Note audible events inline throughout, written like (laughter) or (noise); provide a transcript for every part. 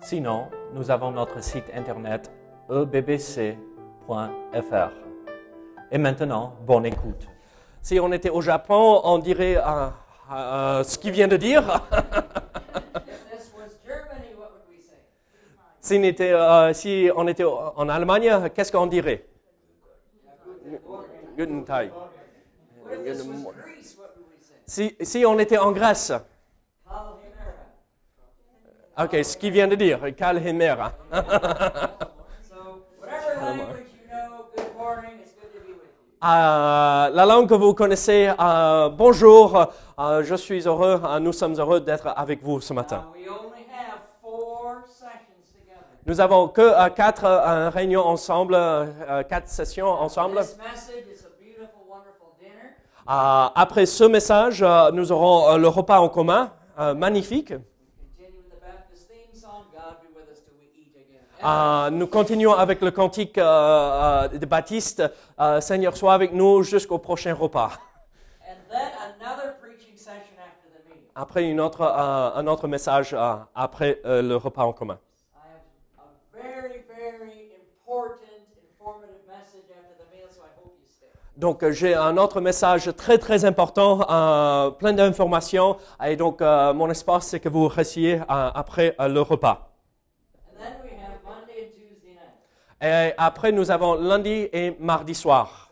Sinon, nous avons notre site internet ebbc.fr. Et maintenant, bonne écoute. Si on était au Japon, on dirait euh, euh, ce qu'il vient de dire. If (laughs) this was Germany, what would we say? si, on était, euh, si on était en Allemagne, qu'est-ce qu'on dirait? Guten Tag. What if this was Greece, what would we say? Si, si on était en Grèce. Ok, ce qu'il vient de dire. Euh, la langue que vous connaissez, euh, bonjour, euh, je suis heureux, euh, nous sommes heureux d'être avec vous ce matin. Nous avons que quatre réunions ensemble, quatre sessions ensemble. Après ce message, nous aurons le repas en commun, magnifique. We continue with the Baptist theme song, God be with us till we eat again. Euh, nous continuons avec le cantique euh, euh, de Baptiste, euh, Seigneur soit avec nous jusqu'au prochain repas. And then another preaching session after the meeting. Après une autre, un autre message après le repas en commun. I have a very, very important, informative message after the meal, so I hope you stay. Donc j'ai un autre message très très important, plein d'informations, et donc mon espoir c'est que vous restiez après le repas. And then we have Monday and Tuesday night. Et après nous avons lundi et mardi soir.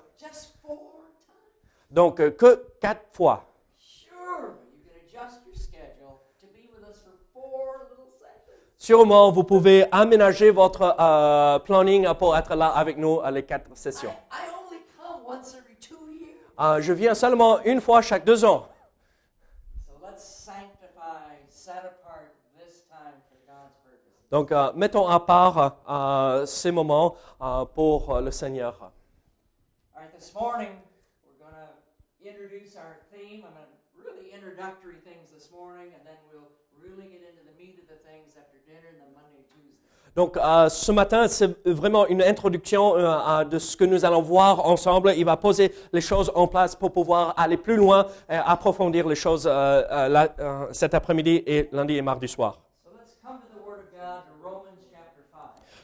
Donc euh, que quatre fois. Sure, you can adjust your schedule to be with us for four little sessions. Sûrement vous pouvez aménager votre euh, planning pour être là avec nous à les quatre I, sessions. I only come once every two years. Euh, je viens seulement une fois chaque deux ans. Donc euh, mettons à part euh, ces moments euh, pour le Seigneur. All right, this morning we're going to introduce our theme. I'm going to really introductory things this morning, and then we'll really get into the meat of the things after dinner and then Monday and Tuesday. Donc ce matin, c'est vraiment une introduction de ce que nous allons voir ensemble. Il va poser les choses en place pour pouvoir aller plus loin et approfondir les choses là, cet après-midi et lundi et mardi soir. So let's come to the Word of God to Romans chapter 5.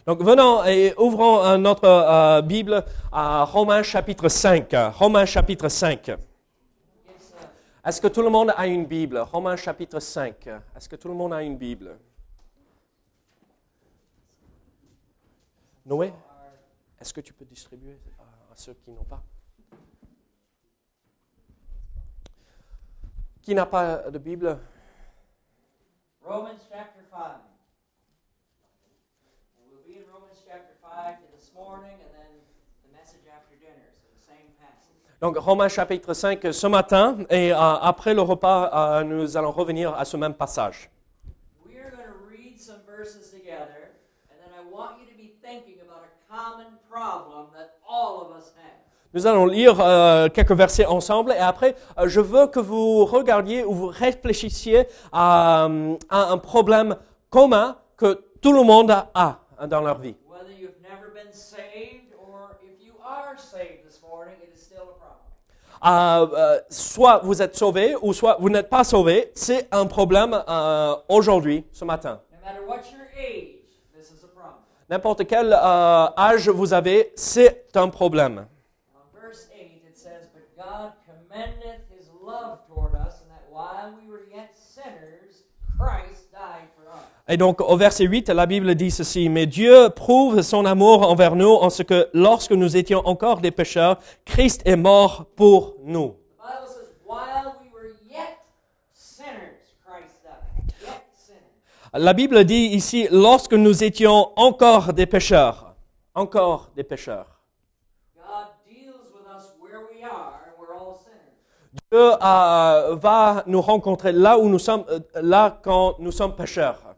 Donc venons et ouvrons euh, notre euh, Bible à Romains chapitre 5. Romains chapitre 5. It's, uh, Est-ce que tout le monde a une Bible? Romains chapitre 5. Est-ce que tout le monde a une Bible? Noé, est-ce que tu peux distribuer à, à ceux qui n'ont pas? Qui n'a pas de Bible? Romans chapter 5. And we'll be in Romans chapter 5 this morning and then the message after dinner. So the same passage. Donc Romains chapitre 5 ce matin et euh, après le repas, euh, nous allons revenir à ce même passage. We are going to read some verses together, and then I want you to be thinking about a common problem that all of us have. Nous allons lire euh, quelques versets ensemble et après, euh, je veux que vous regardiez ou vous réfléchissiez à, euh, à un problème commun que tout le monde a dans leur vie. Whether you've never been saved or if you are saved this morning, it is still a problem. Euh, euh, soit vous êtes sauvé ou soit vous n'êtes pas sauvé, c'est un problème euh, aujourd'hui, ce matin. N'importe quel euh, âge vous avez, c'est un problème. On verse 8, it says, But God commendeth his love toward us, and that while we were yet sinners, Christ died for us. Et donc au verset 8, la Bible dit ceci, Mais Dieu prouve son amour envers nous en ce que lorsque nous étions encore des pécheurs, Christ est mort pour nous. La Bible dit ici, lorsque nous étions encore des pécheurs, encore des pécheurs. Dieu euh, va nous rencontrer là où nous sommes, euh, là quand nous sommes pécheurs.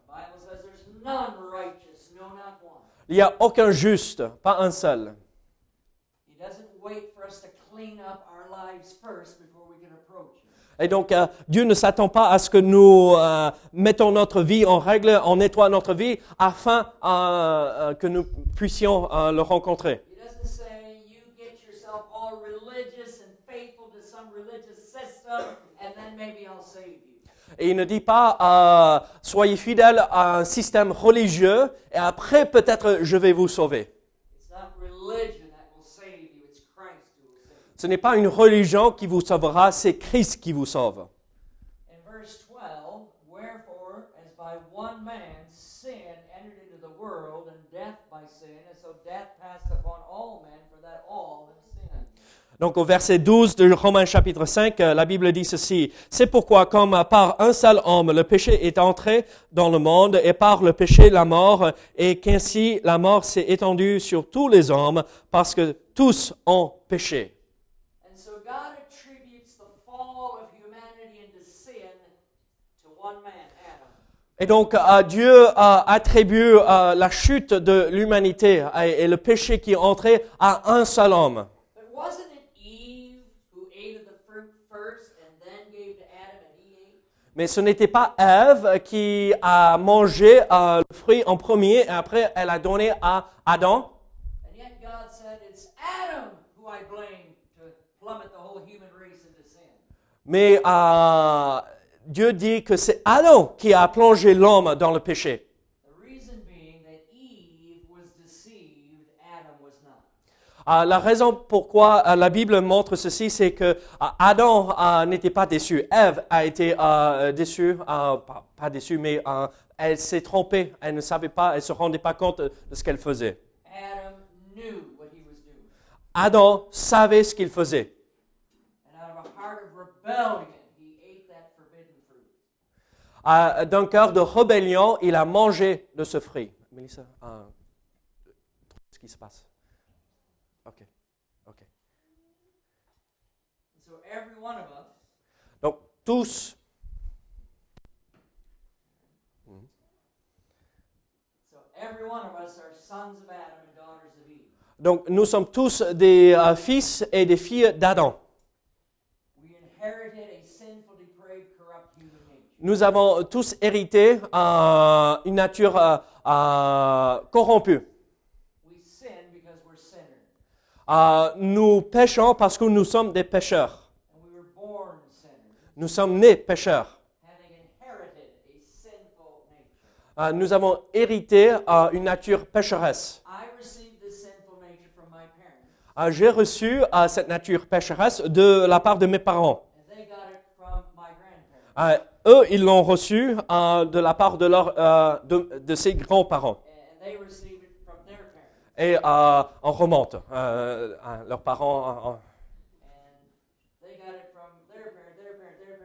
Il n'y a aucun juste, pas un seul. He doesn't wait for us to clean up our lives first before we can approach Him. Et donc, euh, Dieu ne s'attend pas à ce que nous euh, mettons notre vie en règle, on nettoie notre vie afin euh, euh, que nous puissions le rencontrer. He doesn't say you get yourself all religious and faithful to some religious system, and then maybe I'll save you. Et il ne dit pas euh, soyez fidèles à un système religieux et après peut-être je vais vous sauver. Ce n'est pas une religion qui vous sauvera, c'est Christ qui vous sauve. In verse 12, wherefore, as by one man sin entered into the world, and death by sin, and so death passed upon all men, for that all have sinned. Donc au verset 12 de Romains chapitre 5, euh, la Bible dit ceci. C'est pourquoi comme par un seul homme le péché est entré dans le monde et par le péché la mort et qu'ainsi la mort s'est étendue sur tous les hommes parce que tous ont péché. Et donc euh, Dieu euh, attribue euh, la chute de l'humanité et le péché qui est entré à un seul homme. But wasn't it Eve who ate of the fruit first and then gave to Adam and he ate? Mais ce n'était pas Ève qui a mangé euh, le fruit en premier et après elle a donné à Adam. Mais euh, Dieu dit que c'est Adam qui a plongé l'homme dans le péché. The reason being that Eve was deceived, Adam was not. Euh, la raison pourquoi euh, la Bible montre ceci, c'est que euh, Adam euh, n'était pas déçu. Ève a été euh, déçue, pas, pas déçue, mais elle s'est trompée. Elle ne savait pas, elle se rendait pas compte de ce qu'elle faisait. Adam knew what he was doing. Adam savait ce qu'il faisait. And out of a heart of rebellion, he ate that forbidden fruit. D'un cœur de rébellion, il a mangé de ce fruit. Mélissa, euh, ce qui se passe? Ok, ok. And so every one of us Donc tous, So every one of us are sons of Adam and daughters of Eve. donc nous sommes tous des euh, fils et des filles d'Adam. Nous avons tous hérité euh, une nature euh, corrompue. Nous péchons parce que nous sommes des pécheurs. And we were born sinners, Nous sommes nés pécheurs. Euh, nous avons hérité euh, une nature pécheresse. Euh, J'ai reçu cette nature pécheresse de la part de mes parents. eux, ils l'ont reçu de la part de, leur, de, de ses grands-parents. And they received it from their parents. Et on remonte. leurs parents. euh, And they got it from their parents, their parents, their parents, all the way back to Adam and Eve.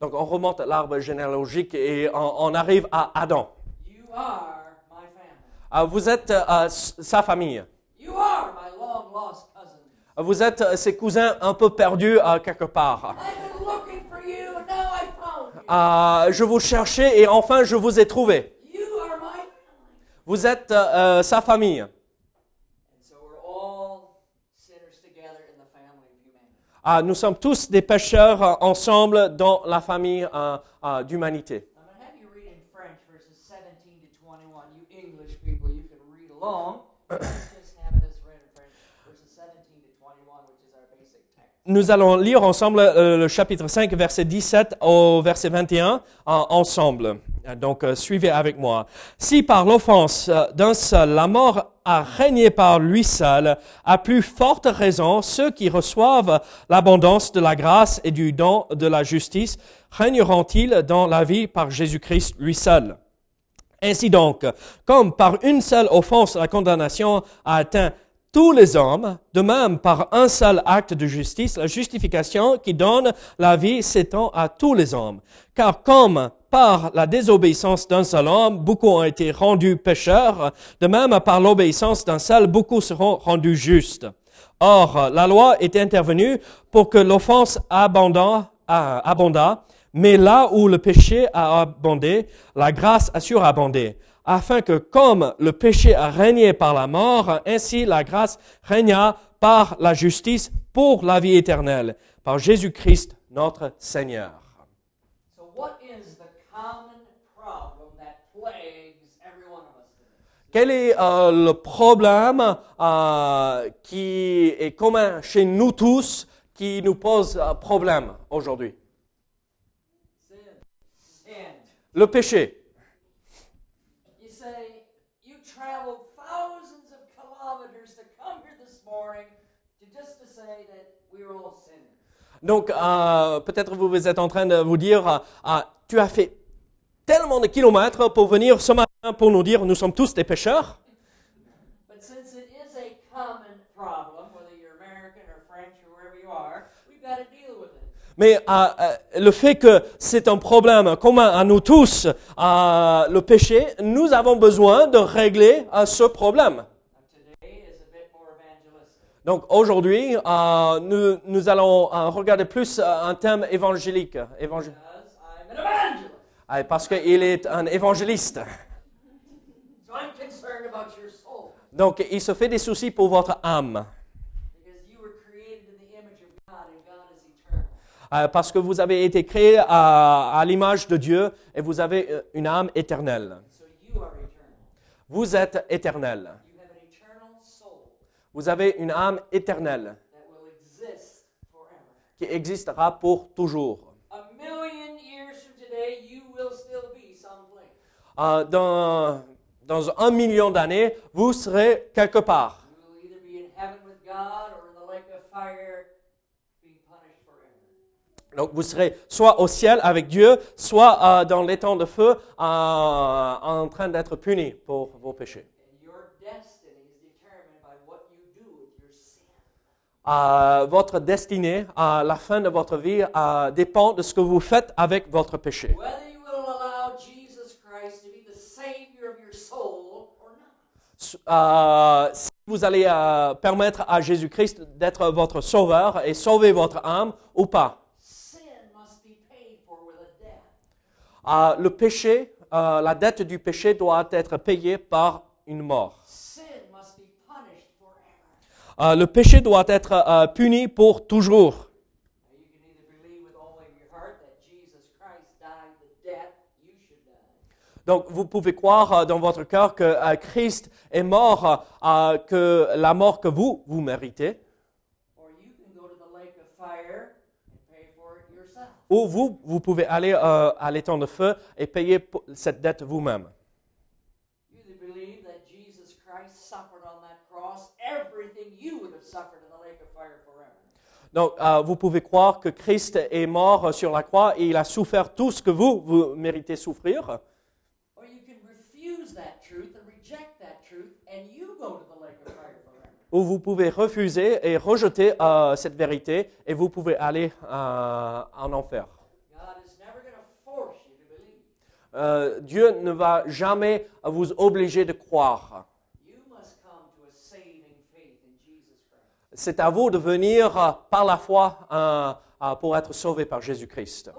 Donc on remonte l'arbre généalogique et on, on arrive à Adam. You are my family. Euh, vous êtes euh, sa famille. You are my long lost cousin. Vous êtes euh, ses cousins un peu perdus euh, quelque part. I've been looking for you, and now I found you. Euh, je vous cherchais et enfin je vous ai trouvé. You are my family. Vous êtes sa famille. This read in French, verses 17 to 21, which is our basic text. Nous allons lire ensemble euh, le chapitre 5, verset 17 au verset 21 euh, ensemble. Euh, Donc, euh, suivez avec moi. Si par l'offense euh, d'un seul, la mort a régné par lui seul, à plus forte raison, ceux qui reçoivent l'abondance de la grâce et du don de la justice régneront-ils dans la vie par Jésus-Christ lui seul? Ainsi donc, comme par une seule offense la condamnation a atteint tous les hommes, de même par un seul acte de justice, la justification qui donne la vie s'étend à tous les hommes. Car comme par la désobéissance d'un seul homme, beaucoup ont été rendus pécheurs, de même par l'obéissance d'un seul, beaucoup seront rendus justes. Or, la loi est intervenue pour que l'offense abondât, Mais là où le péché a abondé, la grâce a surabondé, afin que comme le péché a régné par la mort, ainsi la grâce régna par la justice pour la vie éternelle, par Jésus-Christ notre Seigneur. So, what is the common problem that plagues every one of us today? Quel est euh, le problème euh, qui est commun chez nous tous, qui nous pose euh, problème aujourd'hui? Le péché. You say you traveled thousands of kilometers to come here this morning to just to say that we're all sinners. Donc, euh, peut-être vous vous êtes en train de vous dire, euh, ah, tu as fait tellement de kilomètres pour venir ce matin pour nous dire, nous sommes tous des pécheurs. But since it is a common problem, whether you're American or French or wherever you are, we've got to deal with it. Mais euh, euh, le fait que c'est un problème commun à nous tous, euh, le péché, nous avons besoin de régler euh, ce problème. And today is a bit more evangelistic. Donc aujourd'hui, euh, nous, nous allons euh, regarder plus euh, un thème évangélique, évangé-. Ah, parce qu'il est un évangéliste. So I'm concerned about your soul. Donc il se fait des soucis pour votre âme. Because you were created in the image of God and God is eternal. Parce que vous avez été créé à, à l'image de Dieu et vous avez une âme éternelle. So you are eternal. Vous êtes éternel. You have an eternal soul Vous avez une âme éternelle qui existera pour toujours. Euh, dans, dans un million d'années, vous serez quelque part. You will either be in heaven with God or in the lake of fire being punished forever. Donc vous serez soit au ciel avec Dieu, soit euh, dans l'étang de feu euh, en train d'être puni pour vos péchés. Euh, votre destinée, à la fin de votre vie, euh, dépend de ce que vous faites avec votre péché. Euh, si vous allez euh, permettre à Jésus-Christ d'être votre sauveur et sauver votre âme ou pas. Sin must be paid for with a death. Euh, le péché, euh, la dette du péché doit être payée par une mort. Euh, le péché doit être euh, puni pour toujours. Donc vous pouvez croire euh, dans votre cœur que Christ est mort, que la mort que vous, vous méritez, ou vous, vous pouvez aller à l'étang de feu et payer cette dette vous-même. You either believe that Jesus Christ suffered on that cross everything you would have suffered in the lake of fire forever. Donc, euh, vous pouvez croire que Christ est mort sur la croix et il a souffert tout ce que vous, vous méritez souffrir. Ou vous pouvez refuser et rejeter euh, cette vérité et vous pouvez aller euh, en enfer. Dieu ne va jamais vous obliger de croire. You must come to a saving faith in Jesus Christ. C'est à vous de venir euh, par la foi euh, euh, pour être sauvé par Jésus-Christ.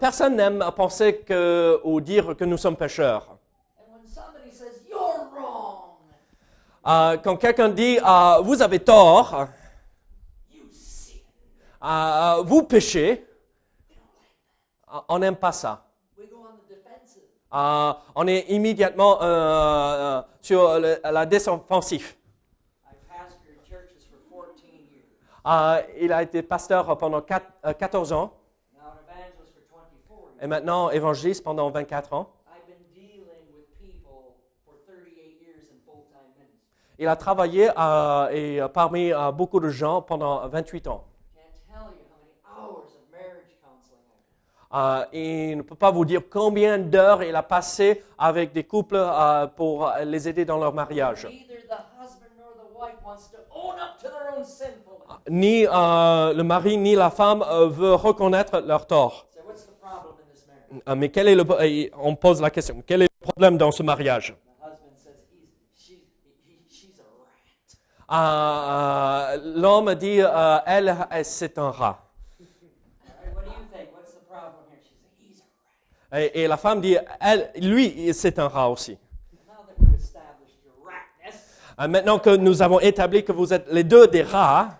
Personne n'aime penser que, ou dire que nous sommes pécheurs. Quand quelqu'un dit vous avez tort, vous péchez, on n'aime pas ça. We go on the defensive. Euh, on est immédiatement euh, euh, sur le- la défensive. I pastored churches for 14 years. Euh, il a été pasteur pendant quatre- euh, 14 ans Now an evangelist for 24 years. et maintenant évangéliste pendant 24 ans. I've been dealing with people for 38 years in full-time ministry. Il a travaillé et, parmi beaucoup de gens pendant 28 ans. Euh, il ne peut pas vous dire combien d'heures il a passé avec des couples euh, pour les aider dans leur mariage. Sinfulness. Ni euh, le mari ni la femme veut reconnaître leur tort. Euh, mais quel est le, on pose la question, quel est le problème dans ce mariage? The husband says he's she's he, she's a rat. Euh, L'homme dit, elle, c'est un rat. Et, la femme dit, lui, c'est un rat aussi. Euh, Maintenant que nous avons établi que vous êtes les deux des rats,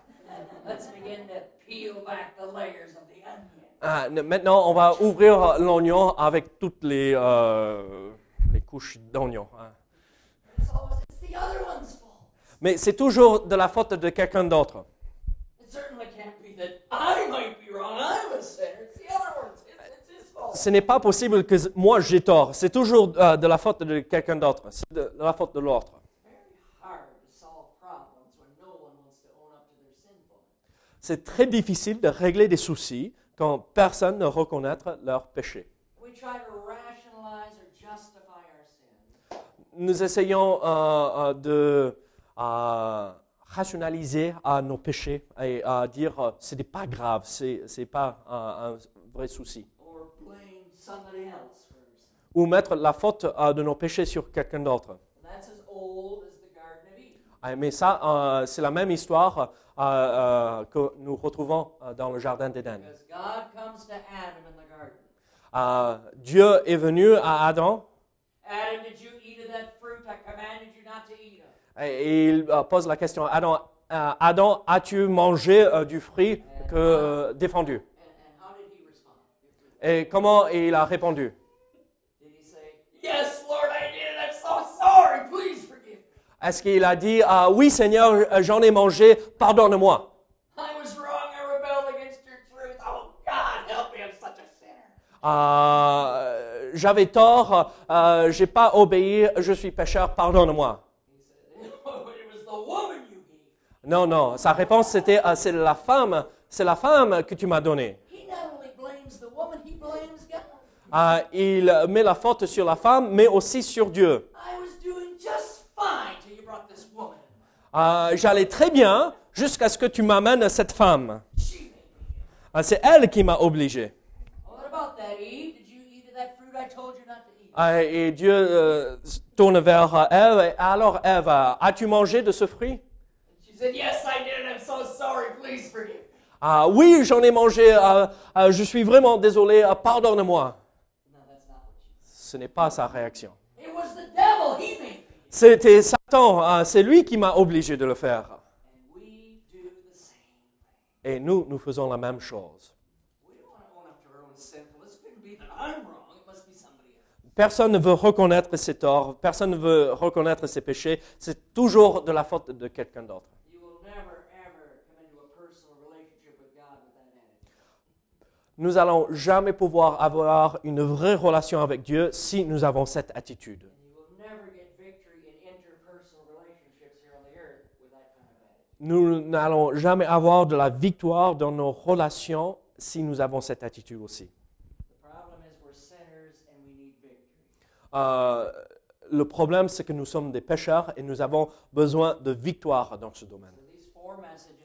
n- maintenant on va ouvrir l'oignon avec toutes les, euh, couches d'oignon. hein. Mais c'est toujours de la faute de quelqu'un d'autre. Ce n'est pas possible que moi j'ai tort. C'est toujours euh, de la faute de quelqu'un d'autre. C'est de, de la faute de l'autre. Very hard to solve problems when no one wants to own up to their sinfulness. C'est très difficile de régler des soucis quand personne ne reconnaît leur péché. We try to rationalize or justify our sins. Nous essayons euh, euh, de euh, rationaliser à nos péchés et à dire ce n'est pas grave, c'est n'est pas un vrai souci. or blame somebody else for our sin. Ou mettre la faute euh, de nos péchés sur quelqu'un d'autre. Ah, Mais ça, euh, c'est la même histoire euh, euh, que nous retrouvons dans le Jardin d'Éden. Dieu est venu à Adam Adam, did you eat of that fruit? I commanded you not to eat of? et il pose la question Adam, Adam as-tu mangé du fruit que, défendu And, and how did he respond? Et comment il a répondu? Did he say, Yes, Lord, I did, and I'm so sorry. Please forgive me. Est-ce qu'il a dit ah, Oui, Seigneur, j'en ai mangé, pardonne-moi? I was wrong. I rebelled against your truth. God, help me. I'm such a sinner. Euh, J'avais tort, euh, j'ai pas obéi, je suis pécheur, pardonne-moi. (laughs) Non, non, sa réponse c'était ah, C'est la femme, c'est la femme que tu m'as donnée. Ah, il met la faute sur la femme, mais aussi sur Dieu. Ah, J'allais très bien jusqu'à ce que tu m'amènes cette femme. Ah, C'est elle qui m'a obligé. What about that, Eve? Did you eat of that fruit I told you not to eat? Et Dieu euh, tourne vers Ève. Alors, Ève, as-tu mangé de ce fruit? And she said, Yes, I did, and I'm so sorry. Please forgive me. Ah, oui, j'en ai mangé. ah, ah, je suis vraiment désolé. Pardonne-moi. No, that's not what she Ce n'est pas sa réaction. C'était Satan. ah, C'est lui qui m'a obligé de le faire. Et nous, nous faisons la même chose. Personne ne veut reconnaître ses torts, personne ne veut reconnaître ses péchés. C'est toujours de la faute de quelqu'un d'autre. You will never, ever come into a personal relationship with God with that attitude. Nous allons jamais pouvoir avoir une vraie relation avec Dieu si nous avons cette attitude. Nous n'allons jamais avoir de la victoire dans nos relations si nous avons cette attitude aussi. Euh, le problème, c'est que nous sommes des pécheurs et nous avons besoin de victoire dans ce domaine. So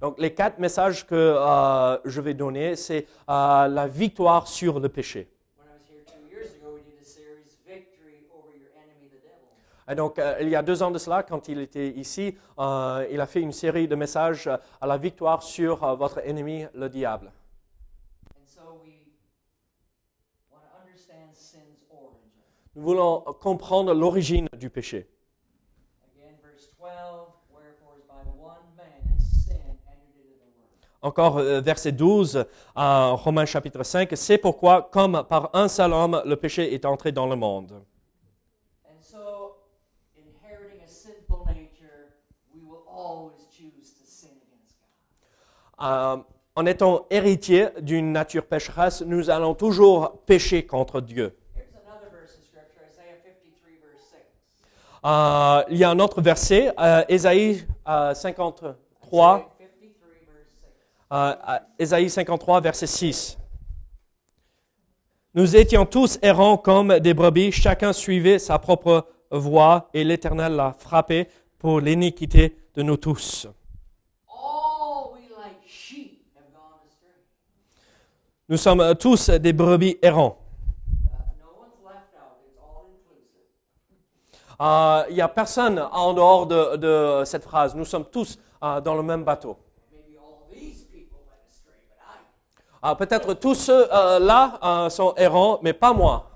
Donc les quatre messages que euh, je vais donner, c'est euh, la victoire sur le péché. Et donc, euh, il y a deux ans de cela, quand il était ici, il a fait une série de messages à la victoire sur votre ennemi, le diable. Nous voulons comprendre l'origine du péché. Encore euh, verset 12 en Romains chapitre 5, c'est pourquoi, comme par un seul homme, le péché est entré dans le monde. Euh, en étant héritier d'une nature pécheresse, nous allons toujours pécher contre Dieu. Here's another verse of Scripture, Isaiah 53, verse 6. Euh, il y a un autre verset, euh, Ésaïe euh, 53, Isaiah 53, verse 6. euh, euh, Ésaïe 53, verset 6. Nous étions tous errants comme des brebis, chacun suivait sa propre voie, et l'Éternel l'a frappé pour l'iniquité de nous tous. Nous sommes euh, tous des brebis errants. Uh. Euh, Il n'y a personne en dehors de, de cette phrase. Nous sommes tous euh, dans le même bateau. Ah, Peut-être tous ceux euh, là euh, sont errants, mais pas moi.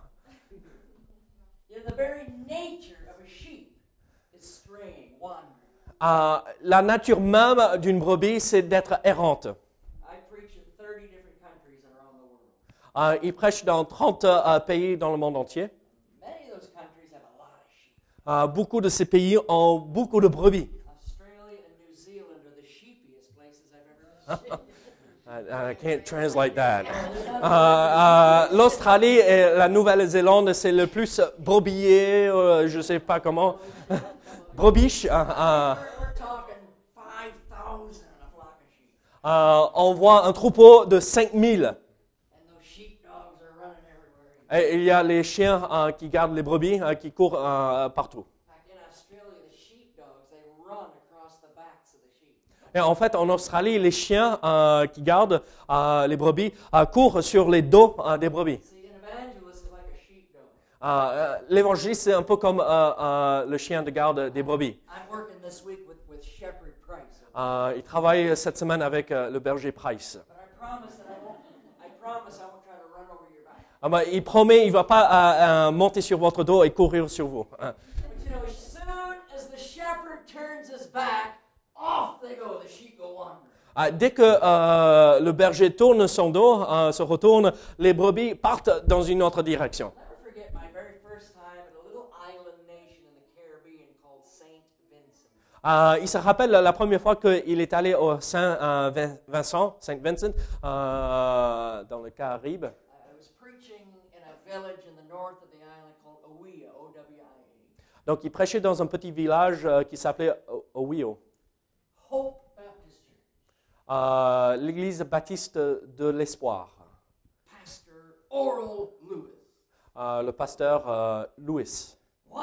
Ah, la nature même d'une brebis, c'est d'être errante. I preach in 30 different countries and around the world. Ah, il prêche dans 30 euh, pays dans le monde entier. Ah, beaucoup de ces pays ont beaucoup de brebis. (laughs) I, can't translate that. Ah, ah, L'Australie et la Nouvelle-Zélande, c'est le plus brebier, euh, je sais pas comment. (laughs) Brebiche. we're, we're talking 5,000 in a flock of sheep. Ah, on voit un troupeau de 5000. And those sheepdogs are running everywhere. Et il y a les chiens ah, qui gardent les brebis, qui courent partout. In fact, in Australia, the sheepdogs, they run across the backs of the sheep. Et en fait, en Australie, les chiens euh, qui gardent euh, les brebis euh, courent sur les dos des brebis. L'évangéliste, c'est un peu comme le chien de garde des brebis. Il travaille cette semaine avec le berger Price. Il promet, il va pas monter sur votre dos et courir sur vous. But you know, as soon as the shepherd turns his back, Ah, dès que euh, le berger tourne son dos, euh, se retourne, les brebis partent dans une autre direction. I'll never forget my very first time in a little island nation in the Caribbean called Saint Vincent. Euh, il se rappelle la première fois qu'il est allé au Saint Vincent, euh, dans le Caraïbe. I I was preaching in a village in the north of the island called Owiya, O-W-I-A. Donc, il prêchait dans un petit village euh, qui s'appelait Owio. Euh, l'église baptiste de l'espoir. Pastor Oral Lewis. Euh, le pasteur euh, Louis. Why?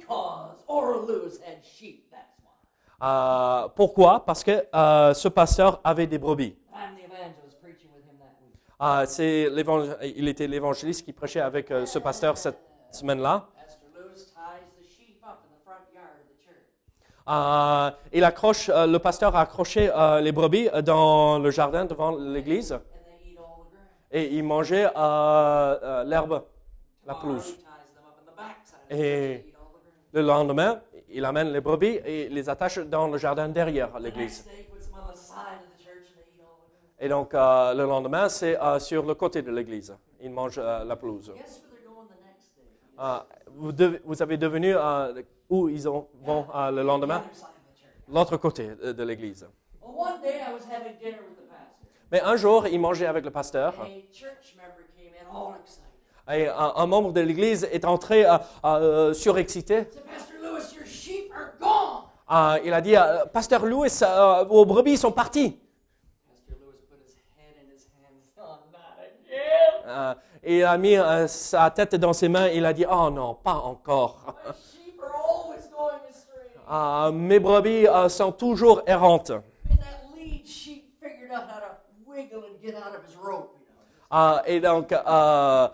Because Oral Lewis had sheep, that's why. Pourquoi? Parce que euh, ce pasteur avait des brebis. Il était l'évangéliste qui prêchait avec ce pasteur cette semaine-là. Pastor Lewis ties the sheep up in the front yard of the church. Euh, il accroche, euh, le pasteur a accroché euh, les brebis dans le jardin devant l'église et il mangeait l'herbe, la pelouse. Et-. Le lendemain, il amène les brebis et les attache dans le jardin derrière l'église. Et donc, le lendemain, c'est sur le côté de l'église. Il mange la pelouse. Guess where they're going the next day? Euh, vous, devez- vous avez devenu euh, où ils ont, vont euh, le lendemain? L'autre côté de, de l'église. Mais un jour, il mangeait avec le pasteur et un, un membre de l'église est entré euh, euh, surexcité. Lewis. Euh, il a dit, euh, Pasteur euh, vos brebis sont partis. (laughs) Et il a mis euh, sa tête dans ses mains. Il a dit, oh non, pas encore. Euh, (laughs) mes brebis euh, sont toujours errantes. Euh, et donc, euh,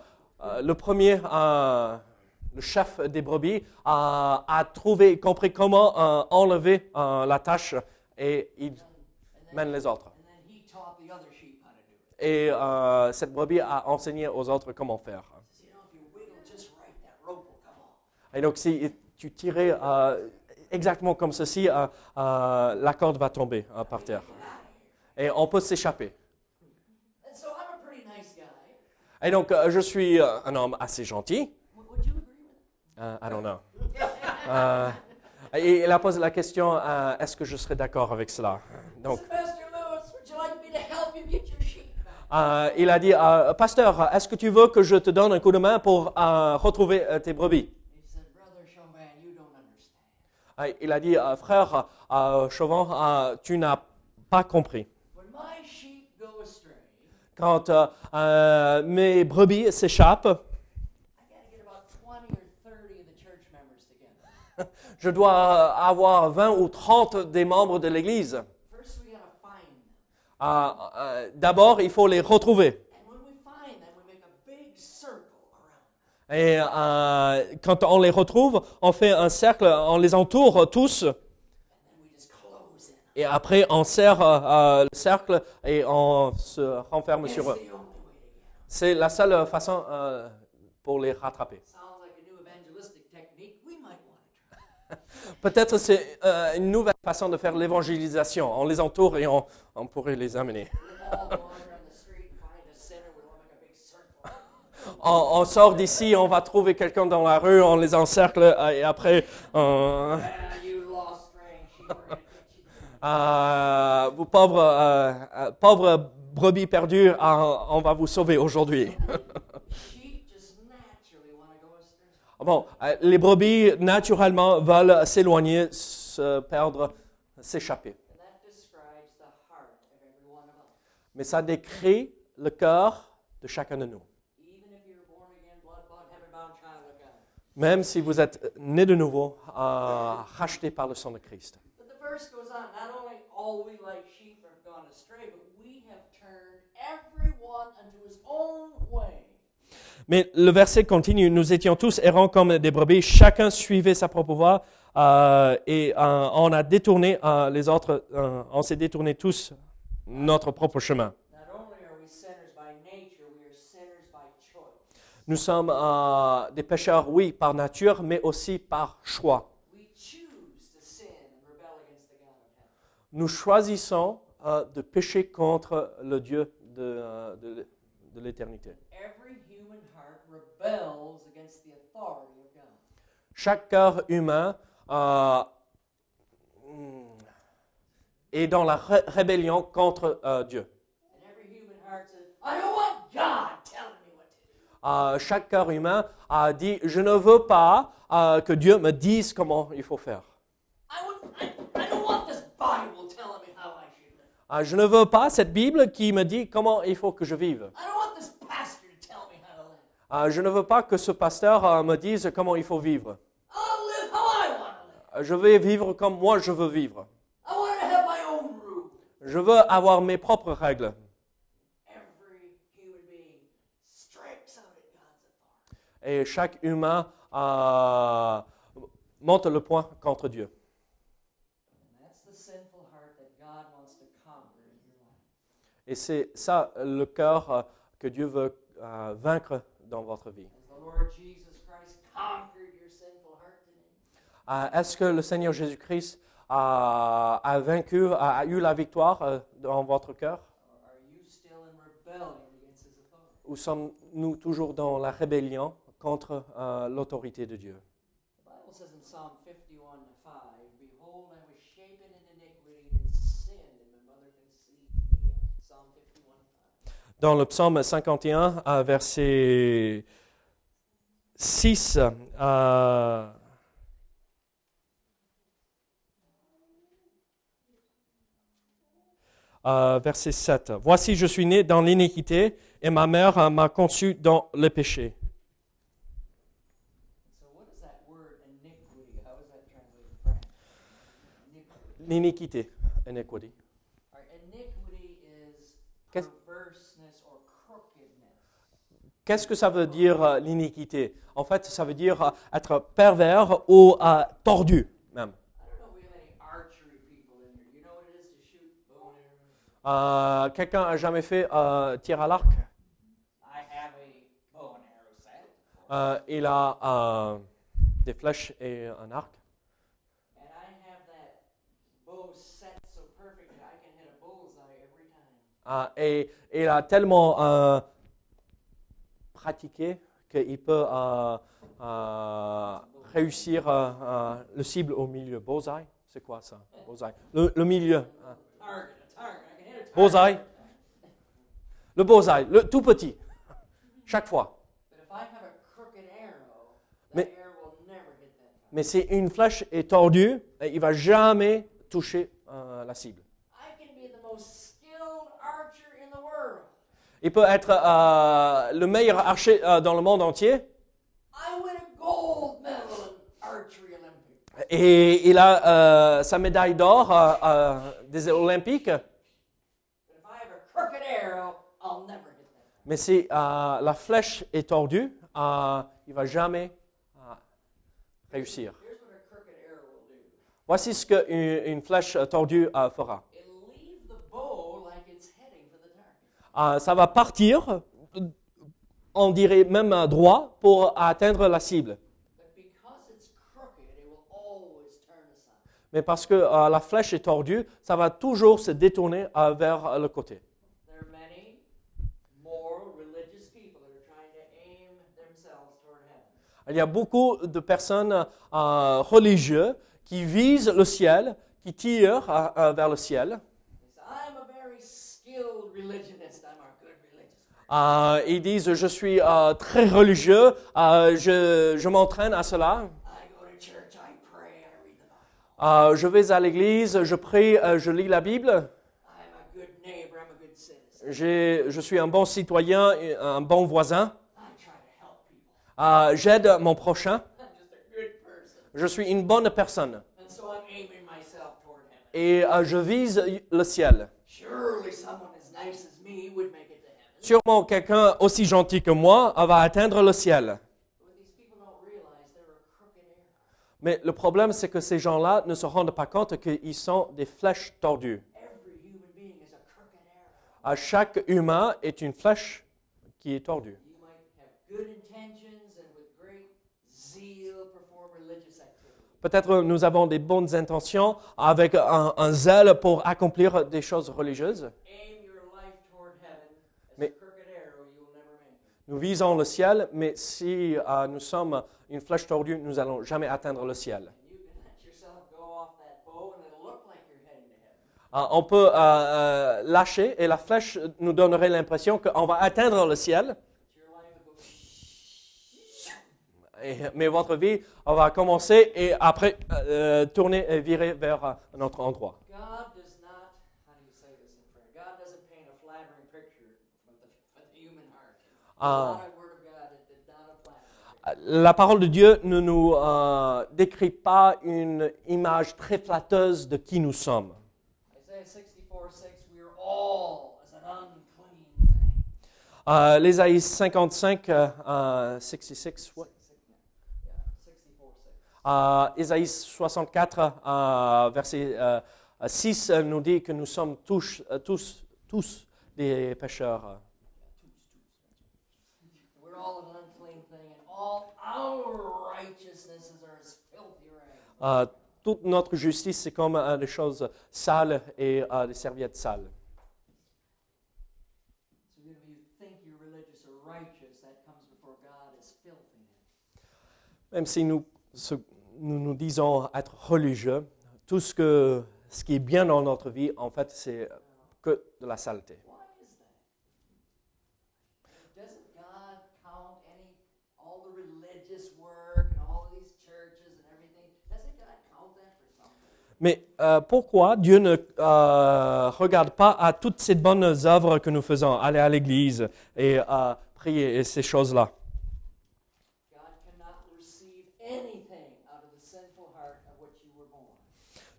le premier, le chef des brebis, a trouvé, compris comment enlever la tâche et il mène les autres. And then he taught the other sheep how to do it. Et euh, cette brebis a enseigné aux autres comment faire. Et donc, si tu tirais euh, exactement comme ceci, euh, la corde va tomber par terre. Et on peut s'échapper. Et donc, je suis un homme assez gentil. Euh, I don't know. Et il a posé la question, est-ce que je serais d'accord avec cela that? Pastor Lewis, would you like me to help you get your sheep back? Euh, il a dit, euh, Pasteur, est-ce que tu veux que je te donne un coup de main pour euh, retrouver tes brebis? Il a dit, frère Chauvin, tu n'as pas compris. Quand mes brebis s'échappent, I got to get about 20 or 30 of the church members together. (laughs) je dois avoir 20 ou 30 des membres de l'Église. Euh, euh, D'abord, il faut les retrouver. Et euh, quand on les retrouve, on fait un cercle, on les entoure tous. Et après, on serre euh, le cercle et on se renferme sur eux. C'est la seule façon pour les rattraper. Sounds like a new evangelistic technique. We might want to try. Peut-être c'est euh, une nouvelle façon de faire l'évangélisation. On les entoure et on, pourrait les amener. (laughs) On sort d'ici, on va trouver quelqu'un dans la rue, on les encercle et après, (laughs) euh, Ah, vous pauvres, euh, pauvres brebis perdues, euh, on va vous sauver aujourd'hui. (laughs) Sheep just naturally want to go astray. Bon, euh, les brebis naturellement veulent s'éloigner, se perdre, s'échapper. Mais ça décrit le cœur de chacun de nous. Même si vous êtes né de nouveau, euh, racheté par le sang de Christ. Mais le verset continue, nous étions tous errants comme des brebis, chacun suivait sa propre voie euh, et euh, on a détourné euh, les autres, on s'est détourné tous notre propre chemin. Not only are we sinners by nature, we are sinners by choice. Nous sommes des pécheurs, oui, par nature, mais aussi par choix. Nous choisissons de pécher contre le Dieu de, de- de l'éternité. Every human heart rebels against the authority of God. Chaque cœur humain euh, est dans la ré- rébellion contre euh, Dieu. And every human heart says, I don't want God telling me what to do. Euh, chaque cœur humain a dit, je ne veux pas euh, que Dieu me dise comment il faut faire. Euh, je ne veux pas cette Bible qui me dit comment il faut que je vive. I don't want this pastor to tell me Euh, je ne veux pas que ce pasteur euh, me dise comment il faut vivre. Euh, Je vais vivre comme moi je veux vivre. Je veux avoir mes propres règles. Et chaque humain monte le point contre Dieu. Et c'est ça le cœur que Dieu veut vaincre dans votre vie. Euh, Est-ce que le Seigneur Jésus-Christ a, a vaincu, a, a eu la victoire euh, dans votre cœur? Or are you still in rebellion against his authority? Ou sommes-nous toujours dans la rébellion contre euh, l'autorité de Dieu? The Bible says in Psalm 51 5, Behold, I was shapen in iniquity and in sin in my mother conceived me. Psalm 51 5. Dans le psaume 51, euh, verset 6, euh, euh, verset 7. Voici, je suis né dans l'iniquité et ma mère euh, m'a conçu dans le péché. So, what is that word iniquity? How is that translated in French? Iniquity. L'iniquité, iniquity. All right, iniquity is Qu'est-ce- perverseness or crookedness. Qu'est-ce que ça veut dire euh, l'iniquité? En fait, ça veut dire euh, être pervers ou euh, tordu même. Quelqu'un a jamais fait tir à l'arc? Il a des flèches et un arc. and I have that bow set so perfect that I can hit a bullseye every time. Euh, et il a tellement pratiqué qu'il peut euh, euh, réussir euh, le cible au milieu. Bullseye, c'est quoi ça? Bullseye. Le, le milieu. Bullseye. Le bullseye, le tout petit. Chaque fois. Mais- si une flèche est tordue, il ne va jamais toucher euh, la cible. I can be the most skilled archer in the world. Il peut être euh, le meilleur archer euh, dans le monde entier I win a gold medal in archery Olympics. et il a euh, sa médaille d'or des Olympiques. But if I have a crooked arrow, I'll never hit that target. Mais si la flèche est tordue, il ne va jamais réussir. Here's what a crooked arrow will do. Voici ce qu'une une flèche tordue fera. Ça va partir, on dirait même droit, pour atteindre la cible. Mais parce que euh, la flèche est tordue, ça va toujours se détourner euh, vers euh, le côté. There are many moral, religious people that are trying to aim themselves toward heaven. Il y a beaucoup de personnes euh, religieuses qui visent le ciel, qui tirent vers le ciel. Euh, ils disent, je suis euh, très religieux, euh, je, je m'entraîne à cela. Je vais à l'église, je prie, je lis la Bible. Je suis un bon citoyen, un bon voisin. J'aide mon prochain. Je suis une bonne personne. Et je vise le ciel. Sûrement quelqu'un aussi gentil que moi euh, va atteindre le ciel. Mais le problème, c'est que ces gens-là ne se rendent pas compte qu'ils sont des flèches tordues. À chaque humain est une flèche qui est tordue. Peut-être nous avons des bonnes intentions avec un, zèle pour accomplir des choses religieuses. Nous visons le ciel, mais si euh, nous sommes une flèche tordue, nous n'allons jamais atteindre le ciel. Euh, on peut euh, euh, lâcher et la flèche nous donnerait l'impression qu'on va atteindre le ciel, et- mais votre vie on va commencer et après tourner et virer vers un autre endroit. God does not, how do you say this in prayer? God doesn't paint a flattering picture of the, of the human heart. Ah. The word of God it did not a flattering picture. Euh, La parole de Dieu ne nous euh, décrit pas une image très flatteuse de qui nous sommes. Isaiah 64 6, we are all as an unclean thing. Euh, L'Ésaïe 55, euh, euh, 66, ouais. Yeah, 64 6. Euh, Ésaïe 64, euh, verset euh, 6 euh, nous dit que nous sommes tous, euh, tous, tous des pécheurs. Euh, toute notre justice, c'est comme euh, des choses sales et euh, des serviettes sales. Même si nous, ce- nous nous disons être religieux, tout ce, que, ce qui est bien dans notre vie, en fait, c'est que de la saleté. Why is that? Doesn't God count any all the religious work and all these churches and everything? Doesn't God count that for something? Mais euh, pourquoi Dieu ne euh, regarde pas à toutes ces bonnes œuvres que nous faisons, aller à l'église et euh, prier et ces choses-là? God cannot receive anything out of the sinful heart of which you were born.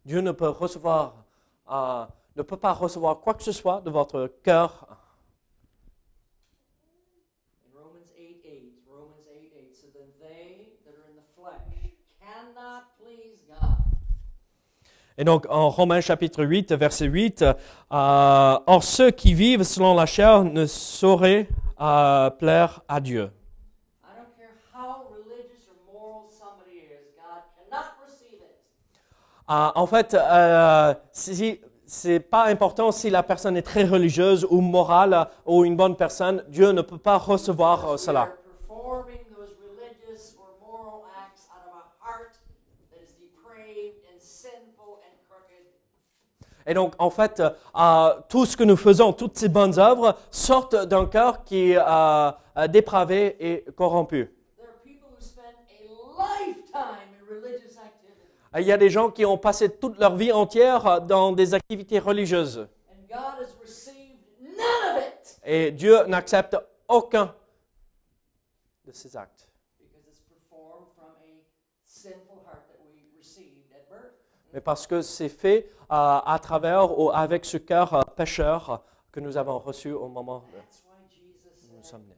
Dieu ne peut recevoir, ne peut pas recevoir quoi que ce soit de votre cœur. In Romans 8 8, Romans 8 8, so then they that are in the flesh cannot please God. Et donc en Romains chapitre 8, verset 8, euh, Or ceux qui vivent selon la chair ne sauraient euh, plaire à Dieu. Euh, en fait, euh, si, c'est pas important si la personne est très religieuse ou morale ou une bonne personne, Dieu ne peut pas recevoir euh, cela. performing those religious or moral acts out of a heart that is depraved and sinful and crooked. Et donc, en fait, euh, tout ce que nous faisons, toutes ces bonnes œuvres, sortent d'un cœur qui est euh, euh, dépravé et corrompu. Il y a des gens qui ont passé toute leur vie entière dans des activités religieuses. Et Dieu n'accepte aucun de ces actes. Mais parce que c'est fait euh, à travers ou avec ce cœur euh, pécheur que nous avons reçu au moment Jesus Nous sommes nés.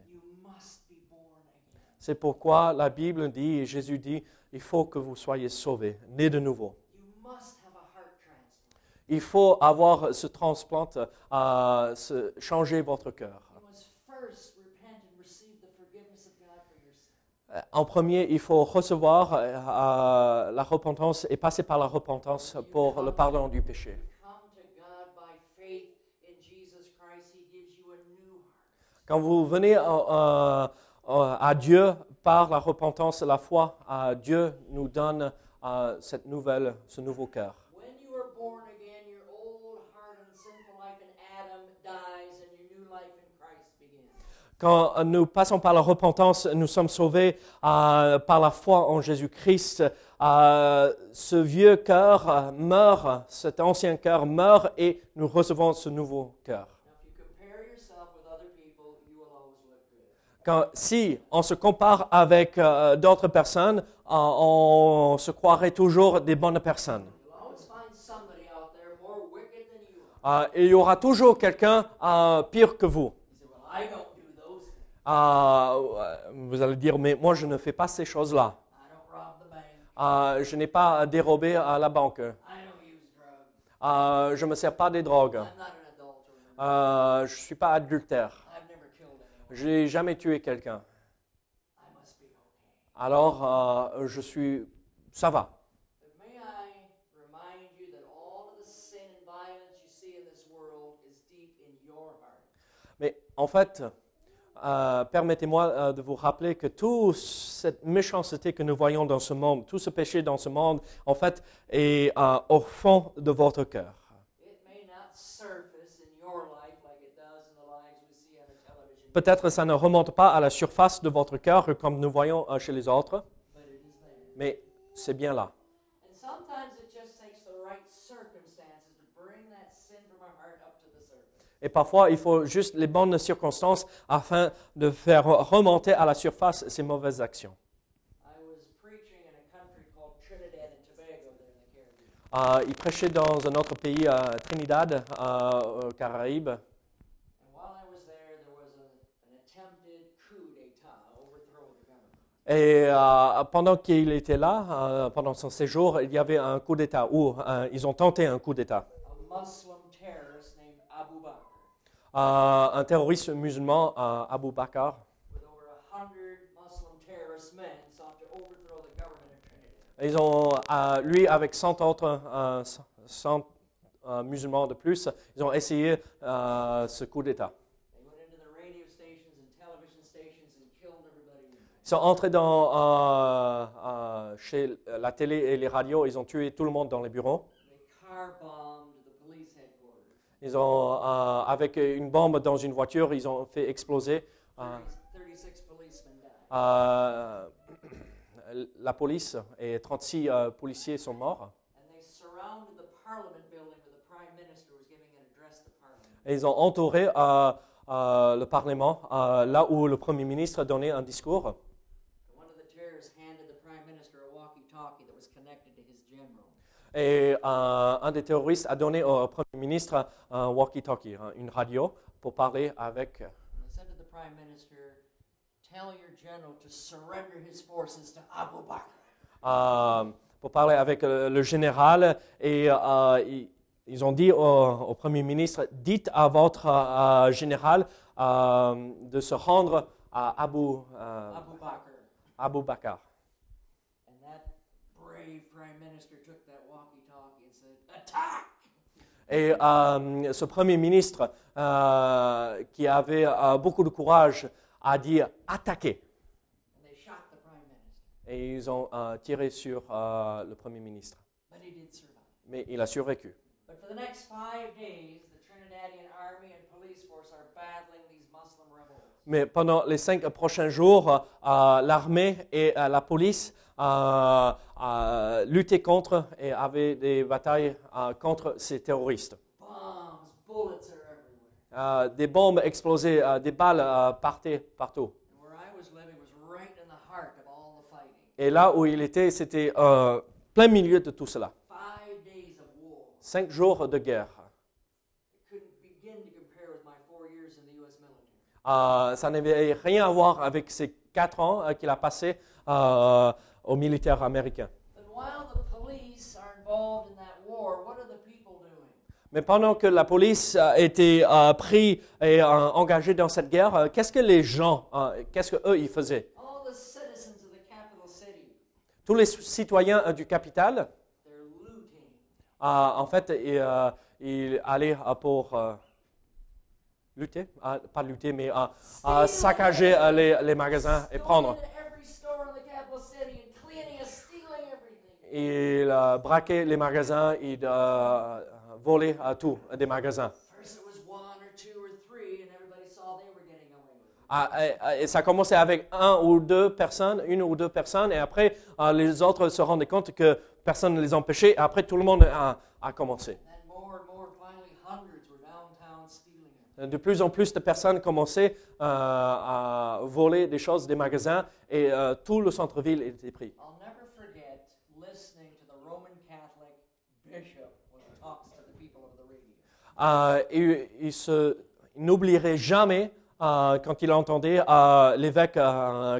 C'est pourquoi la Bible dit, et Jésus dit, il faut que vous soyez sauvés, nés de nouveau. Il faut avoir ce transplant, euh, ce- changer votre cœur. You must first repent and receive the forgiveness of God for your sin. Euh, En premier, il faut recevoir euh, euh, la repentance et passer par la repentance pour le pardon du péché. Quand vous venez euh, euh, euh, à Dieu par la repentance et la foi, euh, Dieu nous donne euh, cette nouvelle, ce nouveau cœur. When you are born again, your old heart and sinful life in Adam dies and your new life in Christ begins. Quand nous passons par la repentance, nous sommes sauvés euh, par la foi en Jésus-Christ. Euh, ce vieux cœur euh, meurt, cet ancien cœur meurt et nous recevons ce nouveau cœur. Quand, si on se compare avec d'autres personnes, on se croirait toujours des bonnes personnes. Il y aura toujours quelqu'un pire que vous. Vous allez dire, mais moi je ne fais pas ces choses-là. Euh, je n'ai pas dérobé à la banque. Euh, je ne me sers pas des drogues. Je ne suis pas adultère. Je n'ai jamais tué quelqu'un. Alors, euh, je suis... Ça va. But may I remind you that all of the sin and violence you see in this world is deep in your heart? Mais en fait, euh, permettez-moi euh, de vous rappeler que toute cette méchanceté que nous voyons dans ce monde, tout ce péché dans ce monde, en fait, est euh, au fond de votre cœur. Peut-être ça ne remonte pas à la surface de votre cœur comme nous voyons chez les autres, mais c'est bien là. And sometimes it just takes the right circumstances to bring that sin from our heart up to the surface. Et parfois, il faut juste les bonnes circonstances afin de faire remonter à la surface ces mauvaises actions. I was preaching in a country called Trinidad and Tobago there in the Caribbean. Euh, il prêchait dans un autre pays, Trinidad, euh, aux Caraïbes. Et euh, pendant qu'il était là, euh, pendant son séjour, il y avait un coup d'État, ou euh, ils ont tenté un coup d'État Muslim terrorist named Abu Bakr, Euh, un terroriste musulman, euh, Abu Bakr, with over a hundred Muslim terrorist men, sought to overthrow the government of Trinidad. ils ont, euh, lui avec 100 autres euh, 100, euh, musulmans de plus, ils ont essayé euh, ce coup d'État. They went into the radio stations and television stations and killed everybody. in there. Ils sont entrés dans, euh, euh, chez la télé et les radios, ils ont tué tout le monde dans les bureaux. They car bombed the police headquarters. Ils ont, euh, avec une bombe dans une voiture, ils ont fait exploser euh, 30 36 policemen died. euh, (clears throat) la police et 36 euh, policiers sont morts. And they surrounded the Parliament building where the Prime Minister was giving an address to Parliament. Et ils ont entouré le Parlement, là où le Premier ministre donnait un discours. And one of the terrorists handed the Prime Minister a walkie talkie that was connected to his general. Et euh, un des terroristes a donné au Premier ministre un walkie-talkie, hein, une radio, pour parler avec. And they said to the Prime Minister, Tell your general to surrender his forces to Abu Bakr. euh, pour parler avec euh, le général et ils, ils ont dit au, au Premier ministre, dites à votre euh, général euh, de se rendre à Abu, euh, Abu Bakr. Abu Bakr. And that brave Prime Minister took that walkie talkie and said, Attack! Et euh, ce Premier ministre euh, qui avait euh, beaucoup de courage a dit attaquer. Et ils ont tiré sur le Premier ministre. Mais il a survécu. Mais pendant les cinq prochains jours, l'armée et la police euh, luttaient contre et avaient des batailles euh, contre ces terroristes. Bombs. Euh, des bombes explosées, euh, des balles euh, partaient partout. Right. Et là où il était, c'était plein milieu de tout cela. Cinq jours de guerre. It couldn't begin to compare with my four years in the U.S. military. Ça n'avait rien à voir avec ces quatre ans qu'il a passé euh, au militaire américain. But while the police are involved in that war, what are the people doing? Mais pendant que la police a été euh, pris et euh, engagée dans cette guerre, euh, qu'est-ce que les gens, euh, qu'est-ce que eux ils faisaient? All the citizens of the capital city, Tous les citoyens euh, du capital, euh, en fait, ils, euh, ils allaient euh, pour euh, lutter, euh, pas lutter, mais euh, euh, saccager euh, les, les magasins et prendre. Two or three, and everybody saw they were getting away with it. Ah, et, et ça commençait avec un ou deux personnes, une ou deux personnes, et après, euh, les autres se rendaient compte que personne ne les empêchait, et après, tout le monde a, a commencé. And then more and more, finally, hundreds were downtown stealing it. De plus en plus de personnes commençaient euh, à voler des choses des magasins, et euh, tout le centre-ville était pris. I'll never forget listening to the Roman Catholic bishop when he talks to the people over the radio. Euh, et il n'oublierait jamais euh, quand il entendait euh, l'évêque